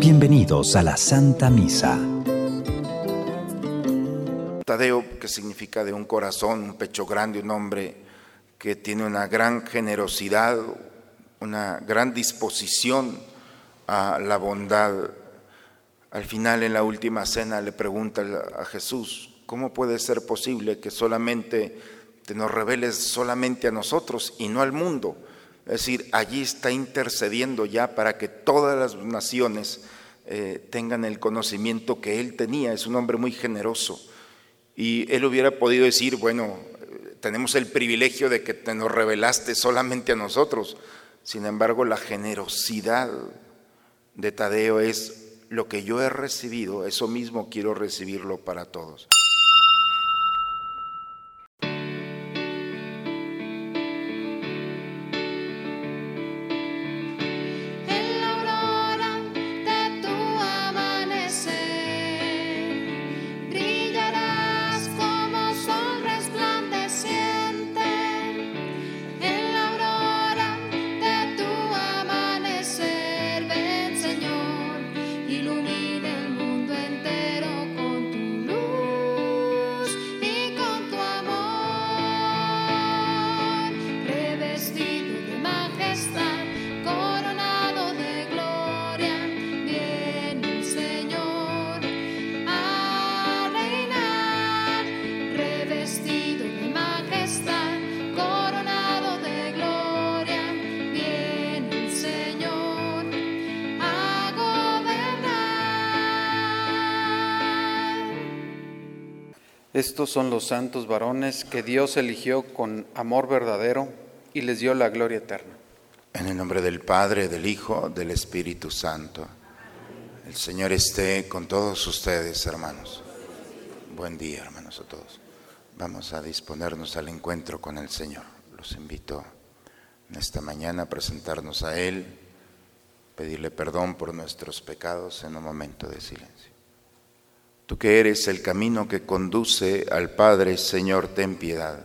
Bienvenidos a la Santa Misa. Tadeo, que significa de un corazón, un pecho grande, un hombre que tiene una gran generosidad, una gran disposición a la bondad. Al final, en la última cena, le pregunta a Jesús, ¿cómo puede ser posible que solamente te nos reveles solamente a nosotros y no al mundo? Es decir, allí está intercediendo ya para que todas las naciones eh, tengan el conocimiento que él tenía. Es un hombre muy generoso. Y él hubiera podido decir, bueno, tenemos el privilegio de que te nos revelaste solamente a nosotros. Sin embargo, la generosidad de Tadeo es lo que yo he recibido, eso mismo quiero recibirlo para todos. Estos son los santos varones que Dios eligió con amor verdadero y les dio la gloria eterna. En el nombre del Padre, del Hijo, del Espíritu Santo. El Señor esté con todos ustedes, hermanos. Buen día, hermanos, a todos. Vamos a disponernos al encuentro con el Señor. Los invito en esta mañana a presentarnos a Él, pedirle perdón por nuestros pecados en un momento de silencio. Tú que eres el camino que conduce al Padre, Señor, ten piedad.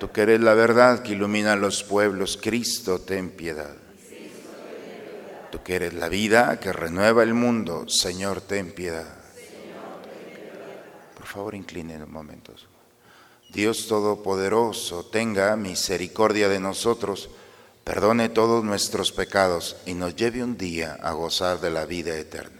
Tú que eres la verdad que ilumina los pueblos, Cristo, ten piedad. Tú que eres la vida que renueva el mundo, Señor, ten piedad. Por favor, inclinen un momento. Dios Todopoderoso, tenga misericordia de nosotros, perdone todos nuestros pecados y nos lleve un día a gozar de la vida eterna.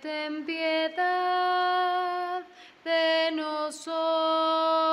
Ten piedad de nosotros.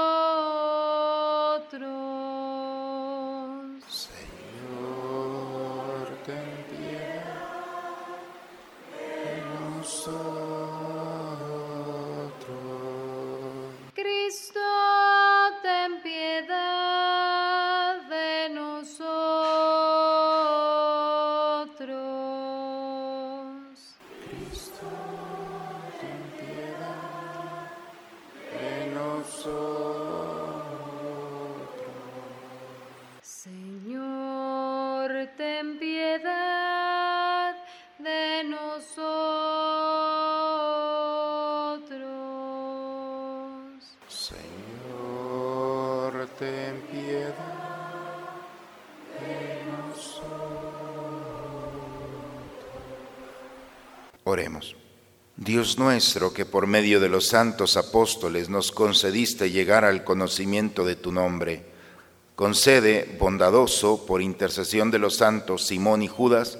Ten piedad de nosotros. Señor, ten piedad de nosotros. Oremos. Dios nuestro, que por medio de los santos apóstoles nos concediste llegar al conocimiento de tu nombre, Concede, bondadoso, por intercesión de los santos Simón y Judas,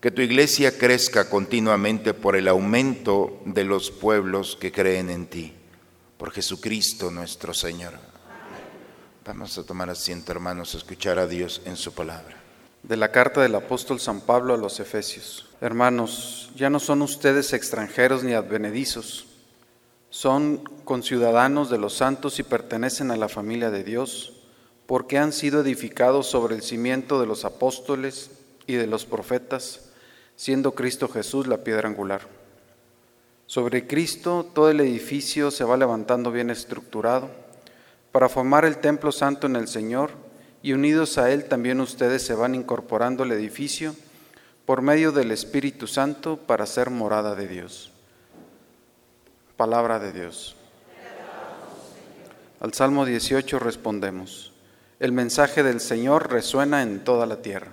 que tu iglesia crezca continuamente por el aumento de los pueblos que creen en ti. Por Jesucristo nuestro Señor. Vamos a tomar asiento, hermanos, a escuchar a Dios en su palabra. De la carta del apóstol San Pablo a los Efesios. Hermanos, ya no son ustedes extranjeros ni advenedizos, son conciudadanos de los santos y pertenecen a la familia de Dios, porque han sido edificados sobre el cimiento de los apóstoles y de los profetas, siendo Cristo Jesús la piedra angular. Sobre Cristo todo el edificio se va levantando bien estructurado para formar el templo santo en el Señor y unidos a Él también ustedes se van incorporando al edificio por medio del Espíritu Santo para ser morada de Dios. Palabra de Dios. Al Salmo 18 respondemos, el mensaje del Señor resuena en toda la tierra.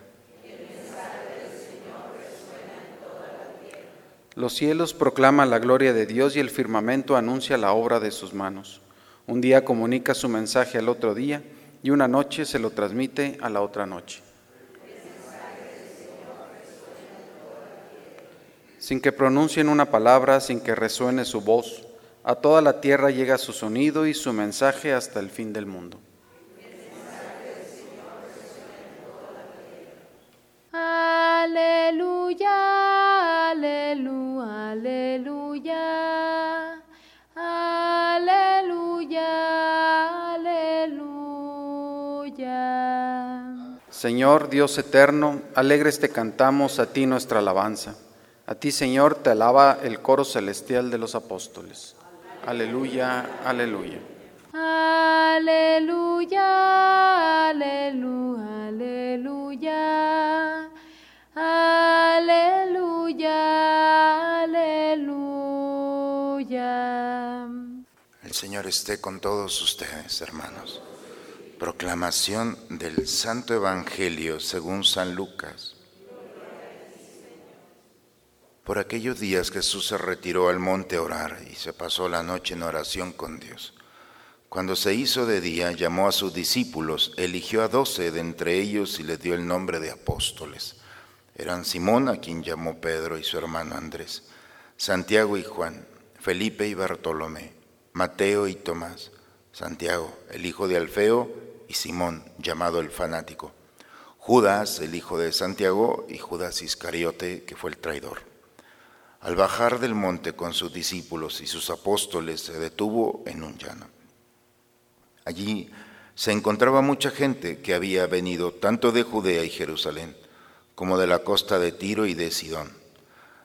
Los cielos proclaman la gloria de Dios y el firmamento anuncia la obra de sus manos. Un día comunica su mensaje al otro día y una noche se lo transmite a la otra noche. Sin que pronuncien una palabra, sin que resuene su voz, a toda la tierra llega su sonido y su mensaje hasta el fin del mundo. Aleluya, aleluya, aleluya, aleluya. Señor Dios eterno, alegres te cantamos a ti nuestra alabanza. A ti, Señor, te alaba el coro celestial de los apóstoles. Aleluya, aleluya. Aleluya, aleluya, aleluya. Aleluya. El Señor esté con todos ustedes, hermanos. Proclamación del Santo Evangelio según San Lucas. Por aquellos días Jesús se retiró al monte a orar y se pasó la noche en oración con Dios. Cuando se hizo de día, llamó a sus discípulos, eligió a doce de entre ellos y les dio el nombre de apóstoles. Eran Simón, a quien llamó Pedro, y su hermano Andrés, Santiago y Juan, Felipe y Bartolomé, Mateo y Tomás, Santiago, el hijo de Alfeo, y Simón, llamado el fanático, Judas, el hijo de Santiago, y Judas Iscariote, que fue el traidor. Al bajar del monte con sus discípulos y sus apóstoles, se detuvo en un llano. Allí se encontraba mucha gente que había venido tanto de Judea y Jerusalén como de la costa de Tiro y de Sidón.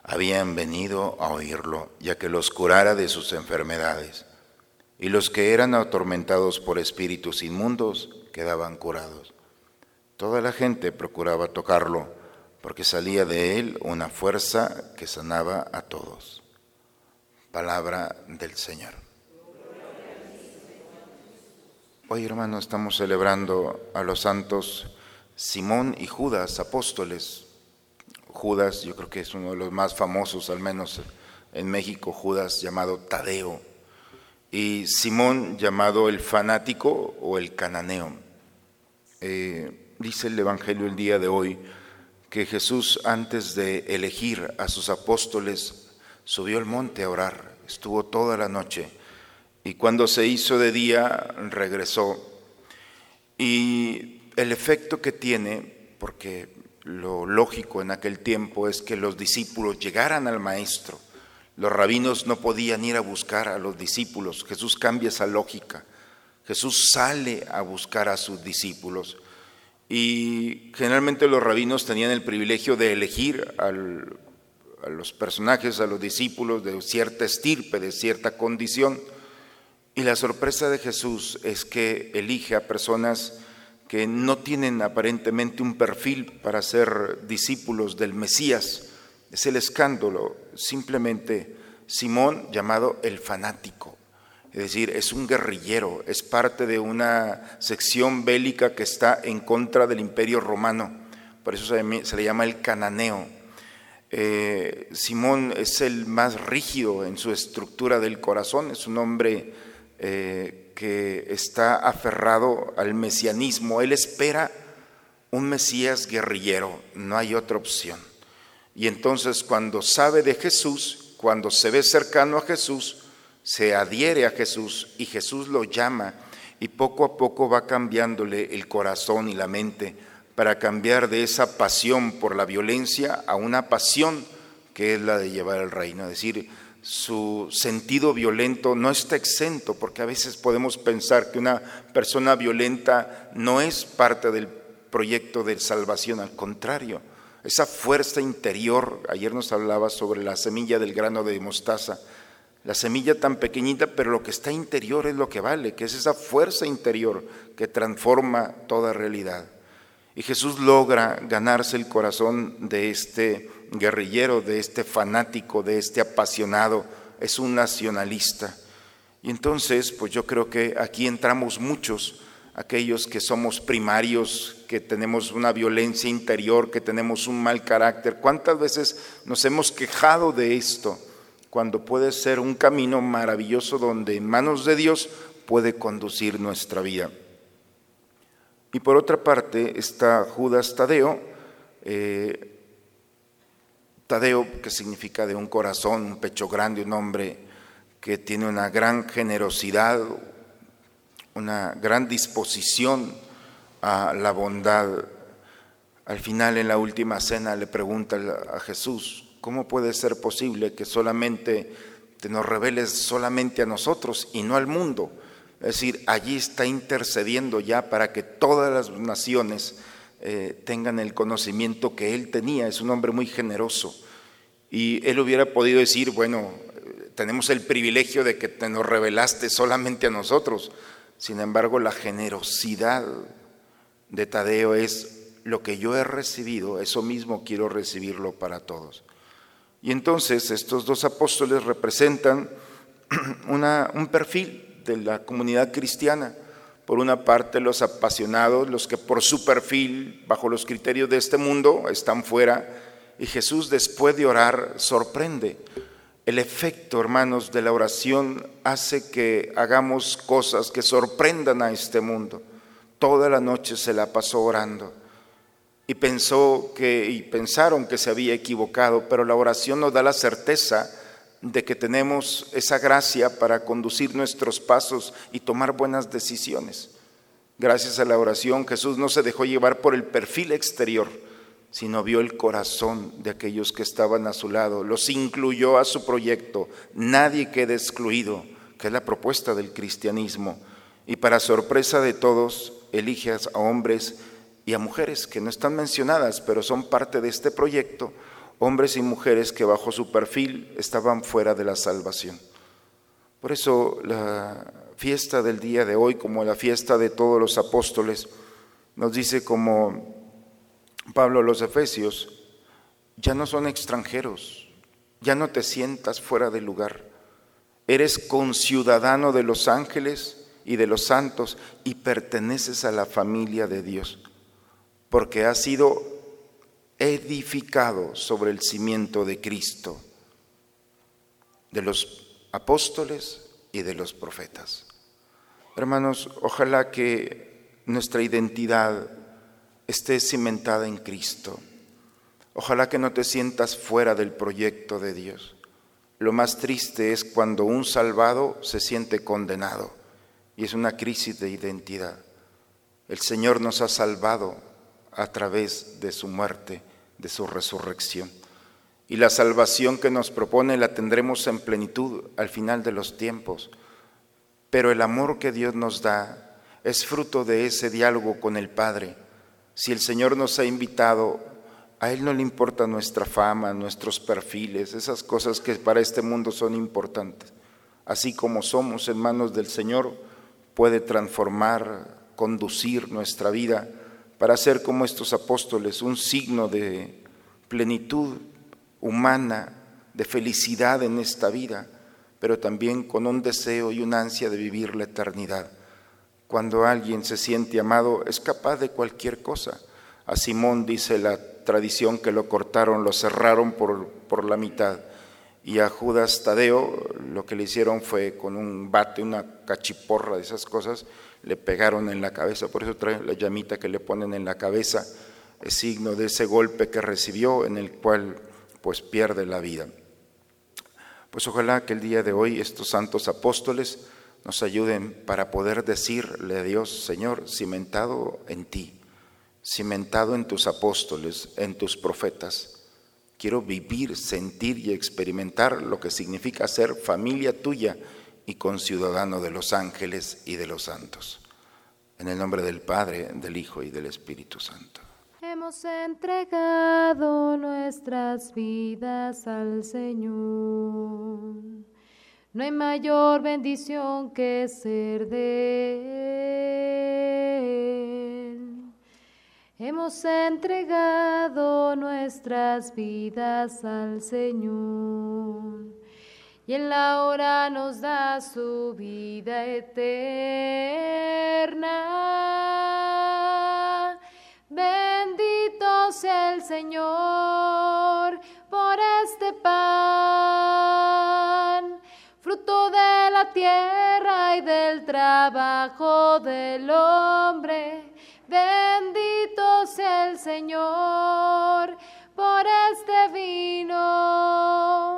Habían venido a oírlo, ya que los curara de sus enfermedades. Y los que eran atormentados por espíritus inmundos quedaban curados. Toda la gente procuraba tocarlo, porque salía de él una fuerza que sanaba a todos. Palabra del Señor. Hoy, hermanos, estamos celebrando a los santos Simón y Judas, apóstoles. Judas, yo creo que es uno de los más famosos, al menos en México, Judas llamado Tadeo, y Simón llamado el fanático o el cananeo. Eh, dice el Evangelio el día de hoy que Jesús antes de elegir a sus apóstoles subió al monte a orar, estuvo toda la noche y cuando se hizo de día regresó. Y el efecto que tiene, porque lo lógico en aquel tiempo es que los discípulos llegaran al maestro. Los rabinos no podían ir a buscar a los discípulos. Jesús cambia esa lógica. Jesús sale a buscar a sus discípulos. Y generalmente los rabinos tenían el privilegio de elegir a los personajes, a los discípulos de cierta estirpe, de cierta condición. Y la sorpresa de Jesús es que elige a personas que no tienen aparentemente un perfil para ser discípulos del Mesías. Es el escándalo, simplemente Simón llamado el fanático. Es decir, es un guerrillero, es parte de una sección bélica que está en contra del imperio romano. Por eso se, le llama el cananeo. Eh, Simón es el más rígido en su estructura del corazón, es un hombre eh, que está aferrado al mesianismo. Él espera un Mesías guerrillero, no hay otra opción. Y entonces cuando sabe de Jesús, cuando se ve cercano a Jesús, se adhiere a Jesús y Jesús lo llama y poco a poco va cambiándole el corazón y la mente para cambiar de esa pasión por la violencia a una pasión que es la de llevar el reino. Es decir, su sentido violento no está exento, porque a veces podemos pensar que una persona violenta no es parte del proyecto de salvación, al contrario, esa fuerza interior, ayer nos hablaba sobre la semilla del grano de mostaza, la semilla tan pequeñita, pero lo que está interior es lo que vale, que es esa fuerza interior que transforma toda realidad. Y Jesús logra ganarse el corazón de este guerrillero, de este fanático, de este apasionado, es un nacionalista. Y entonces, pues yo creo que aquí entramos muchos, aquellos que somos primarios, que tenemos una violencia interior, que tenemos un mal carácter. ¿Cuántas veces nos hemos quejado de esto? Cuando puede ser un camino maravilloso donde en manos de Dios puede conducir nuestra vida. Y por otra parte está Judas Tadeo, eh, Tadeo que significa de un corazón, un pecho grande, un hombre que tiene una gran generosidad, una gran disposición a la bondad. Al final en la última cena le pregunta a Jesús, ¿cómo puede ser posible que solamente te nos reveles solamente a nosotros y no al mundo? Es decir, allí está intercediendo ya para que todas las naciones eh, tengan el conocimiento que él tenía. Es un hombre muy generoso. Y él hubiera podido decir, bueno, tenemos el privilegio de que te nos revelaste solamente a nosotros. Sin embargo, la generosidad de Tadeo es lo que yo he recibido, eso mismo quiero recibirlo para todos. Y entonces estos dos apóstoles representan un perfil de la comunidad cristiana. Por una parte, los apasionados, los que por su perfil, bajo los criterios de este mundo, están fuera. Y Jesús, después de orar, sorprende. El efecto, hermanos, de la oración hace que hagamos cosas que sorprendan a este mundo. Toda la noche se la pasó orando y pensó que y pensaron que se había equivocado, pero la oración nos da la certeza de que tenemos esa gracia para conducir nuestros pasos y tomar buenas decisiones. Gracias a la oración Jesús no se dejó llevar por el perfil exterior, sino vio el corazón de aquellos que estaban a su lado, los incluyó a su proyecto, nadie queda excluido, que es la propuesta del cristianismo. Y para sorpresa de todos, elige a hombres y a mujeres que no están mencionadas, pero son parte de este proyecto, hombres y mujeres que bajo su perfil estaban fuera de la salvación. Por eso la fiesta del día de hoy, como la fiesta de todos los apóstoles, nos dice como Pablo los Efesios, ya no son extranjeros, ya no te sientas fuera del lugar, eres conciudadano de los ángeles y de los santos y perteneces a la familia de Dios, porque has sido edificado sobre el cimiento de Cristo, de los apóstoles y de los profetas. Hermanos, ojalá que nuestra identidad esté cimentada en Cristo. Ojalá que no te sientas fuera del proyecto de Dios. Lo más triste es cuando un salvado se siente condenado y es una crisis de identidad. El Señor nos ha salvado a través de su muerte de su resurrección. Y la salvación que nos propone la tendremos en plenitud al final de los tiempos. Pero el amor que Dios nos da es fruto de ese diálogo con el Padre. Si el Señor nos ha invitado, a Él no le importa nuestra fama, nuestros perfiles, esas cosas que para este mundo son importantes. Así como somos en manos del Señor, puede transformar, conducir nuestra vida para ser como estos apóstoles, un signo de plenitud humana, de felicidad en esta vida, pero también con un deseo y una ansia de vivir la eternidad. Cuando alguien se siente amado, es capaz de cualquier cosa. A Simón dice la tradición que lo cortaron, lo cerraron por, por la mitad. Y a Judas Tadeo lo que le hicieron fue con un bate, una cachiporra de esas cosas, le pegaron en la cabeza, por eso trae la llamita que le ponen en la cabeza, es signo de ese golpe que recibió en el cual pues pierde la vida. Pues ojalá que el día de hoy estos santos apóstoles nos ayuden para poder decirle a Dios, Señor, cimentado en ti, cimentado en tus apóstoles, en tus profetas, quiero vivir, sentir y experimentar lo que significa ser familia tuya y conciudadano de los ángeles y de los santos. En el nombre del Padre, del Hijo y del Espíritu Santo. Hemos entregado nuestras vidas al Señor. No hay mayor bendición que ser de Él. Hemos entregado nuestras vidas al Señor y en la hora nos da su vida eterna. Bendito sea el Señor por este pan, fruto de la tierra y del trabajo del hombre. Bendito sea el Señor por este vino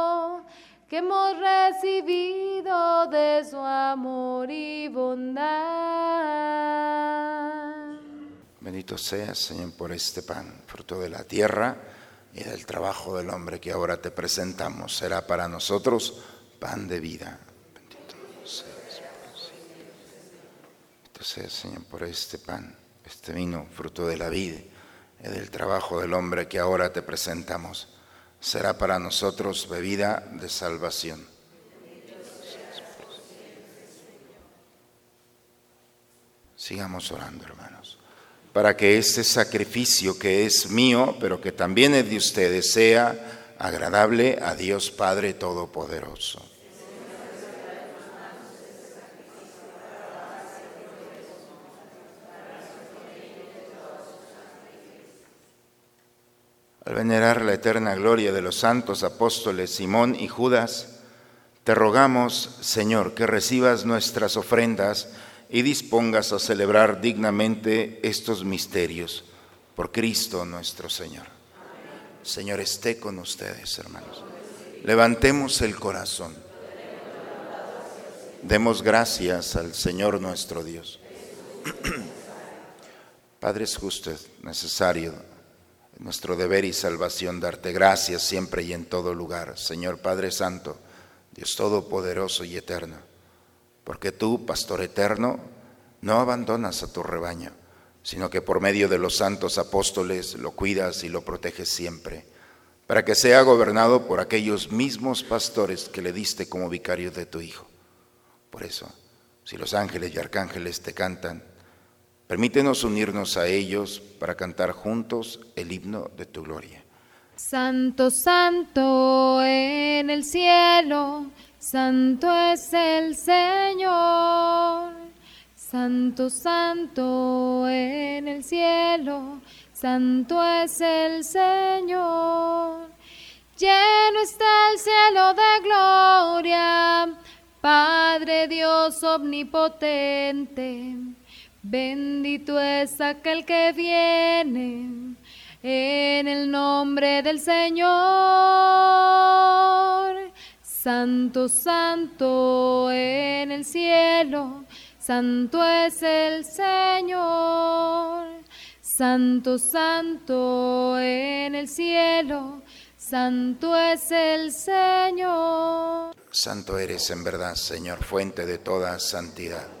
que hemos recibido de su amor y bondad. Bendito seas, Señor, por este pan, fruto de la tierra y del trabajo del hombre que ahora te presentamos. Será para nosotros pan de vida. Bendito seas, Bendito seas, Señor, por este pan, este vino, fruto de la vida y del trabajo del hombre que ahora te presentamos será para nosotros bebida de salvación. Sigamos orando, hermanos, para que este sacrificio que es mío, pero que también es de ustedes, sea agradable a Dios Padre Todopoderoso. Al venerar la eterna gloria de los santos apóstoles Simón y Judas, te rogamos, Señor, que recibas nuestras ofrendas y dispongas a celebrar dignamente estos misterios por Cristo nuestro Señor. Señor, esté con ustedes, hermanos. Levantemos el corazón. Demos gracias al Señor nuestro Dios. Padre, es necesario nuestro deber y salvación darte gracias siempre y en todo lugar, Señor Padre Santo, Dios Todopoderoso y Eterno, porque tú, Pastor Eterno, no abandonas a tu rebaño, sino que por medio de los santos apóstoles lo cuidas y lo proteges siempre, para que sea gobernado por aquellos mismos pastores que le diste como vicario de tu Hijo. Por eso, si los ángeles y arcángeles te cantan, Permítenos unirnos a ellos para cantar juntos el himno de tu gloria. Santo, santo en el cielo, santo es el Señor. Santo, santo en el cielo, santo es el Señor. Lleno está el cielo de gloria, Padre Dios omnipotente. Bendito es aquel que viene en el nombre del Señor. Santo, santo en el cielo, santo es el Señor. Santo, santo en el cielo, santo es el Señor. Santo eres en verdad, Señor, fuente de toda santidad.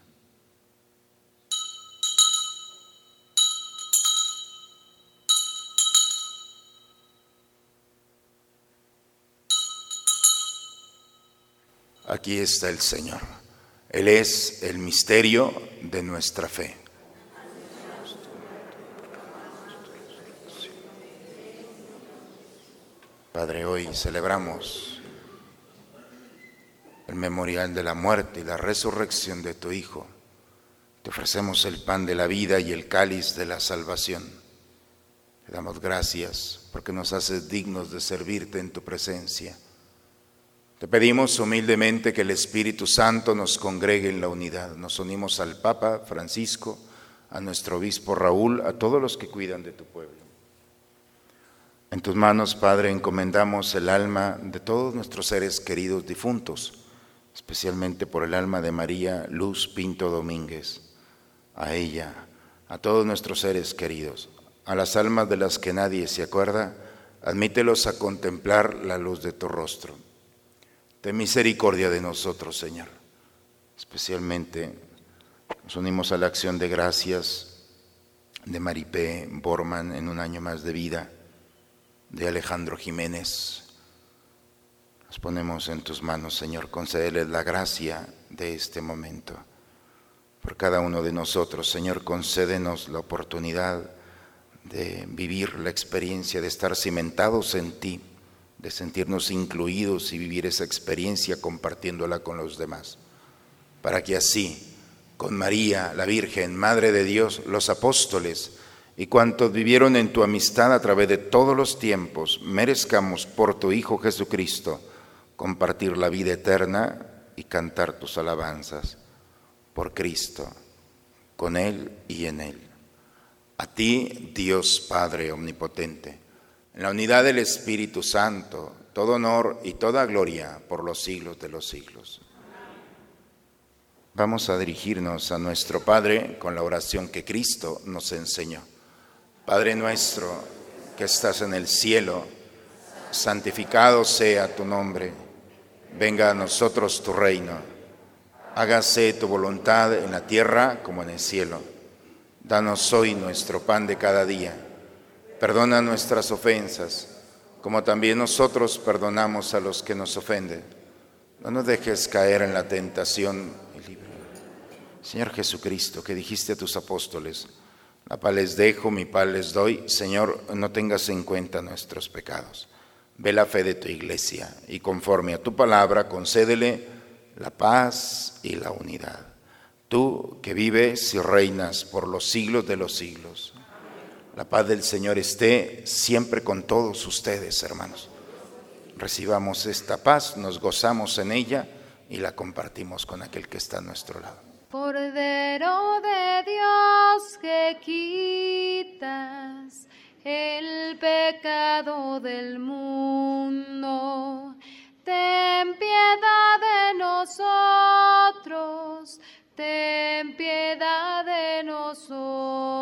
Aquí está el Señor. Él es el misterio de nuestra fe. Padre, hoy celebramos el memorial de la muerte y la resurrección de tu Hijo. Te ofrecemos el pan de la vida y el cáliz de la salvación. Te damos gracias porque nos haces dignos de servirte en tu presencia. Te pedimos humildemente que el Espíritu Santo nos congregue en la unidad. Nos unimos al Papa Francisco, a nuestro obispo Raúl, a todos los que cuidan de tu pueblo. En tus manos, Padre, encomendamos el alma de todos nuestros seres queridos difuntos, especialmente por el alma de María Luz Pinto Domínguez, a ella, a todos nuestros seres queridos, a las almas de las que nadie se acuerda, admítelos a contemplar la luz de tu rostro Ten misericordia de nosotros, Señor. Especialmente nos unimos a la acción de gracias de Maripé Borman en un año más de vida, de Alejandro Jiménez. Nos ponemos en tus manos, Señor, concédeles la gracia de este momento. Por cada uno de nosotros, Señor, concédenos la oportunidad de vivir la experiencia de estar cimentados en ti de sentirnos incluidos y vivir esa experiencia compartiéndola con los demás, para que así, con María, la Virgen, Madre de Dios, los apóstoles y cuantos vivieron en tu amistad a través de todos los tiempos, merezcamos por tu Hijo Jesucristo compartir la vida eterna y cantar tus alabanzas por Cristo, con Él y en Él. A ti, Dios Padre Omnipotente en la unidad del Espíritu Santo, todo honor y toda gloria por los siglos de los siglos. Vamos a dirigirnos a nuestro Padre con la oración que Cristo nos enseñó. Padre nuestro que estás en el cielo, santificado sea tu nombre, venga a nosotros tu reino, hágase tu voluntad en la tierra como en el cielo. Danos hoy nuestro pan de cada día Perdona nuestras ofensas, como también nosotros perdonamos a los que nos ofenden. No nos dejes caer en la tentación Señor Jesucristo, que dijiste a tus apóstoles, la paz les dejo, mi paz les doy. Señor, no tengas en cuenta nuestros pecados. Ve la fe de tu iglesia y conforme a tu palabra concédele la paz y la unidad. Tú que vives y reinas por los siglos de los siglos. La paz del Señor esté siempre con todos ustedes, hermanos. Recibamos esta paz, nos gozamos en ella y la compartimos con aquel que está a nuestro lado. Cordero de Dios que quitas el pecado del mundo, ten piedad de nosotros ten piedad de nosotros.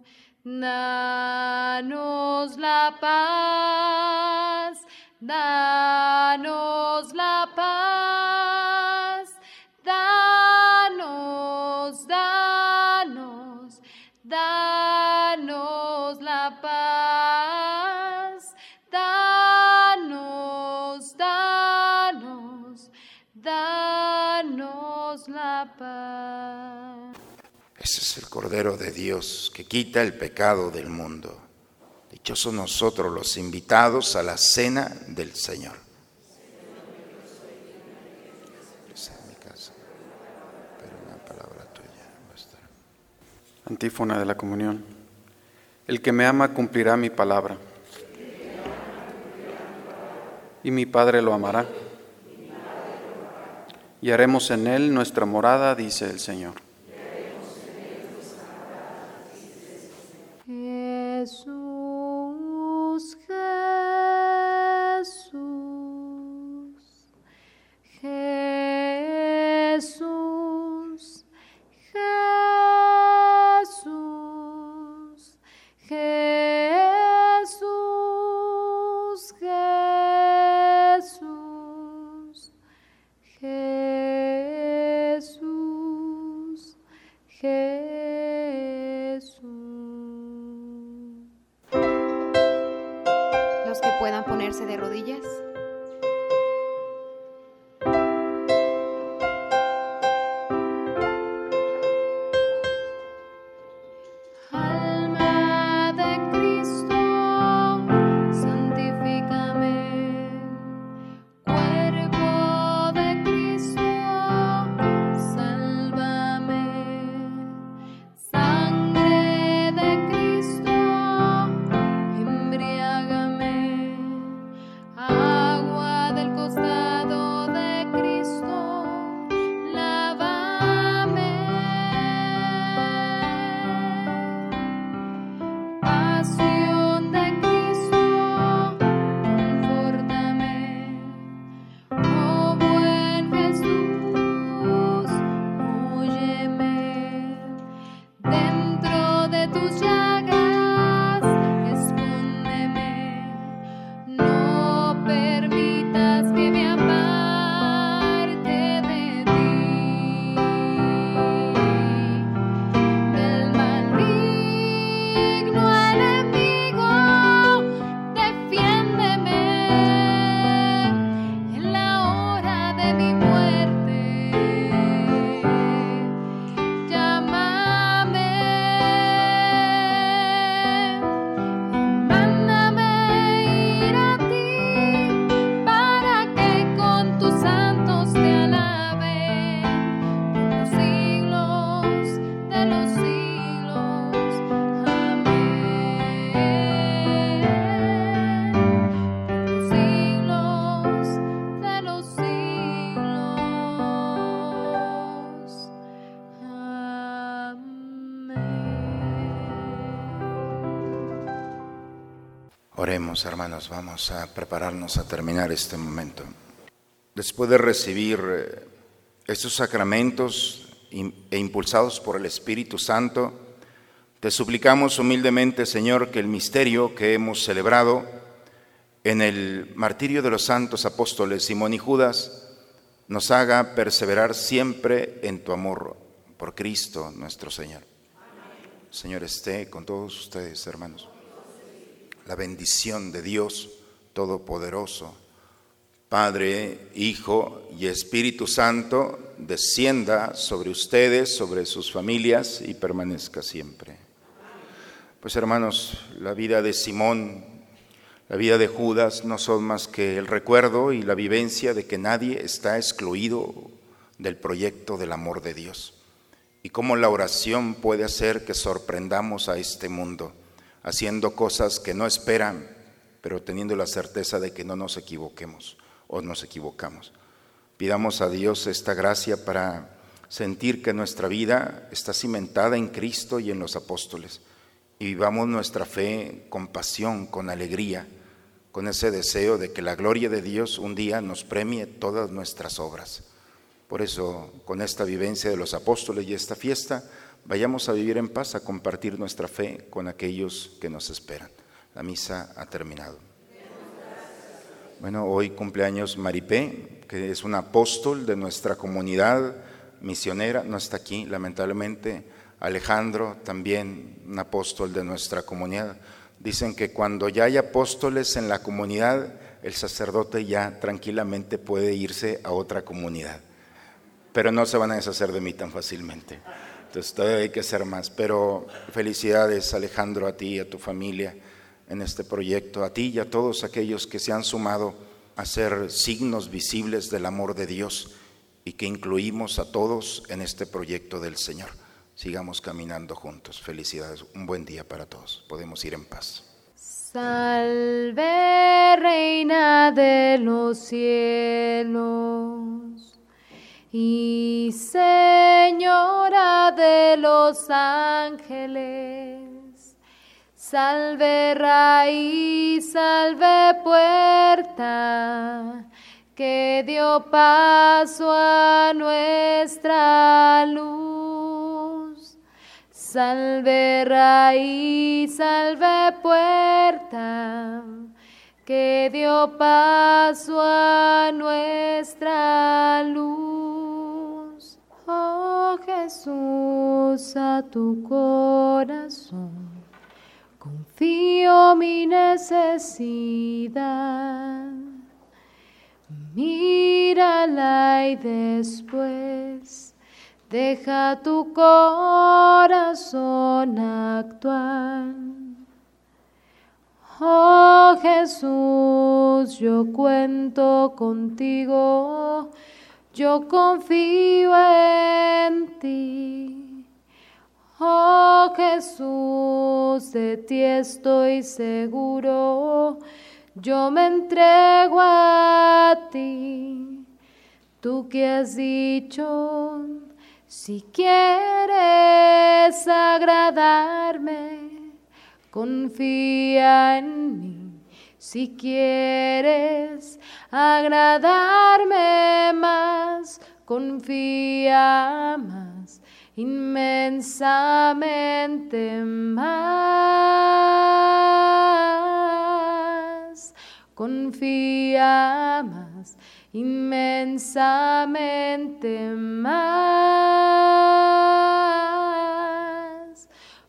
danos la paz, danos la paz, danos, danos, danos la paz, danos, danos, danos la paz. Es el Cordero de Dios que quita el pecado del mundo. Dichosos nosotros los invitados a la cena del Señor. Antífona de la comunión. El que me ama cumplirá mi palabra. Y mi Padre lo amará. Y haremos en él nuestra morada, dice el Señor. Hermanos, vamos a prepararnos a terminar este momento. Después de recibir eh, estos sacramentos e impulsados por el Espíritu Santo, te suplicamos humildemente, Señor, que el misterio que hemos celebrado en el martirio de los santos apóstoles Simón y Judas nos haga perseverar siempre en tu amor por Cristo nuestro Señor. Señor, esté con todos ustedes, hermanos la bendición de Dios Todopoderoso, Padre, Hijo y Espíritu Santo, descienda sobre ustedes, sobre sus familias y permanezca siempre. Pues hermanos, la vida de Simón, la vida de Judas no son más que el recuerdo y la vivencia de que nadie está excluido del proyecto del amor de Dios y cómo la oración puede hacer que sorprendamos a este mundo haciendo cosas que no esperan, pero teniendo la certeza de que no nos equivoquemos o nos equivocamos. Pidamos a Dios esta gracia para sentir que nuestra vida está cimentada en Cristo y en los apóstoles y vivamos nuestra fe con pasión, con alegría, con ese deseo de que la gloria de Dios un día nos premie todas nuestras obras. Por eso, con esta vivencia de los apóstoles y esta fiesta, vayamos a vivir en paz, a compartir nuestra fe con aquellos que nos esperan. La misa ha terminado. Bueno, hoy cumpleaños Maripé, que es un apóstol de nuestra comunidad misionera, no está aquí, lamentablemente. Alejandro, también un apóstol de nuestra comunidad. Dicen que cuando ya hay apóstoles en la comunidad, el sacerdote ya tranquilamente puede irse a otra comunidad. Pero no se van a deshacer de mí tan fácilmente. Entonces todavía hay que hacer más. Pero felicidades Alejandro, a ti y a tu familia en este proyecto, a ti y a todos aquellos que se han sumado a ser signos visibles del amor de Dios y que incluimos a todos en este proyecto del Señor sigamos caminando juntos. Felicidades, un buen día para todos. Podemos ir en paz. Salve, Reina de los cielos y Señora de los ángeles. Salve, raíz, salve, puerta que dio paso a nuestra luz. Salve raíz, salve puerta, que dio paso a nuestra luz. Jesús, a tu corazón. Confío mi necesidad. Mírala y después deja tu corazón actuar. Oh Jesús, yo cuento contigo, yo confío en ti. Oh Jesús, de ti estoy seguro yo me entrego a ti, tú que has dicho, si quieres agradarme, confía en mí. Si quieres agradarme más, confía más, inmensamente más confía más, inmensamente más,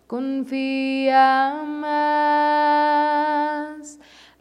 confía más.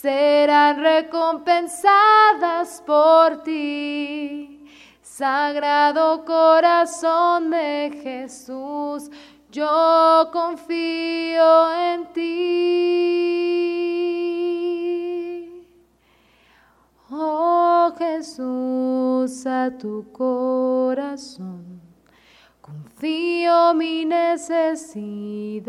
serán recompensadas por ti. Sagrado corazón de Jesús, yo confío en ti. Oh Jesús, a tu corazón confío mi necesidad.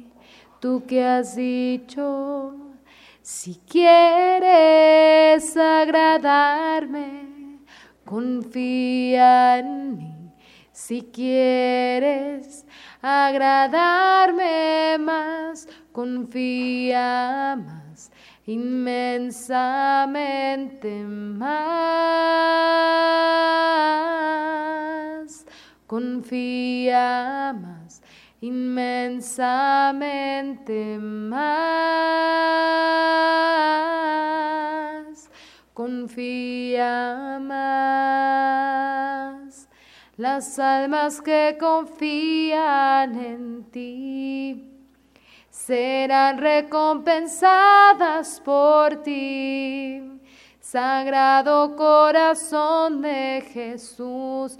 tú que has dicho, si quieres agradarme, confía en mí, si quieres agradarme más, confía más, inmensamente más, confía más, inmensamente más, confía amas. Las almas que confían en ti serán recompensadas por ti. Sagrado corazón de Jesús,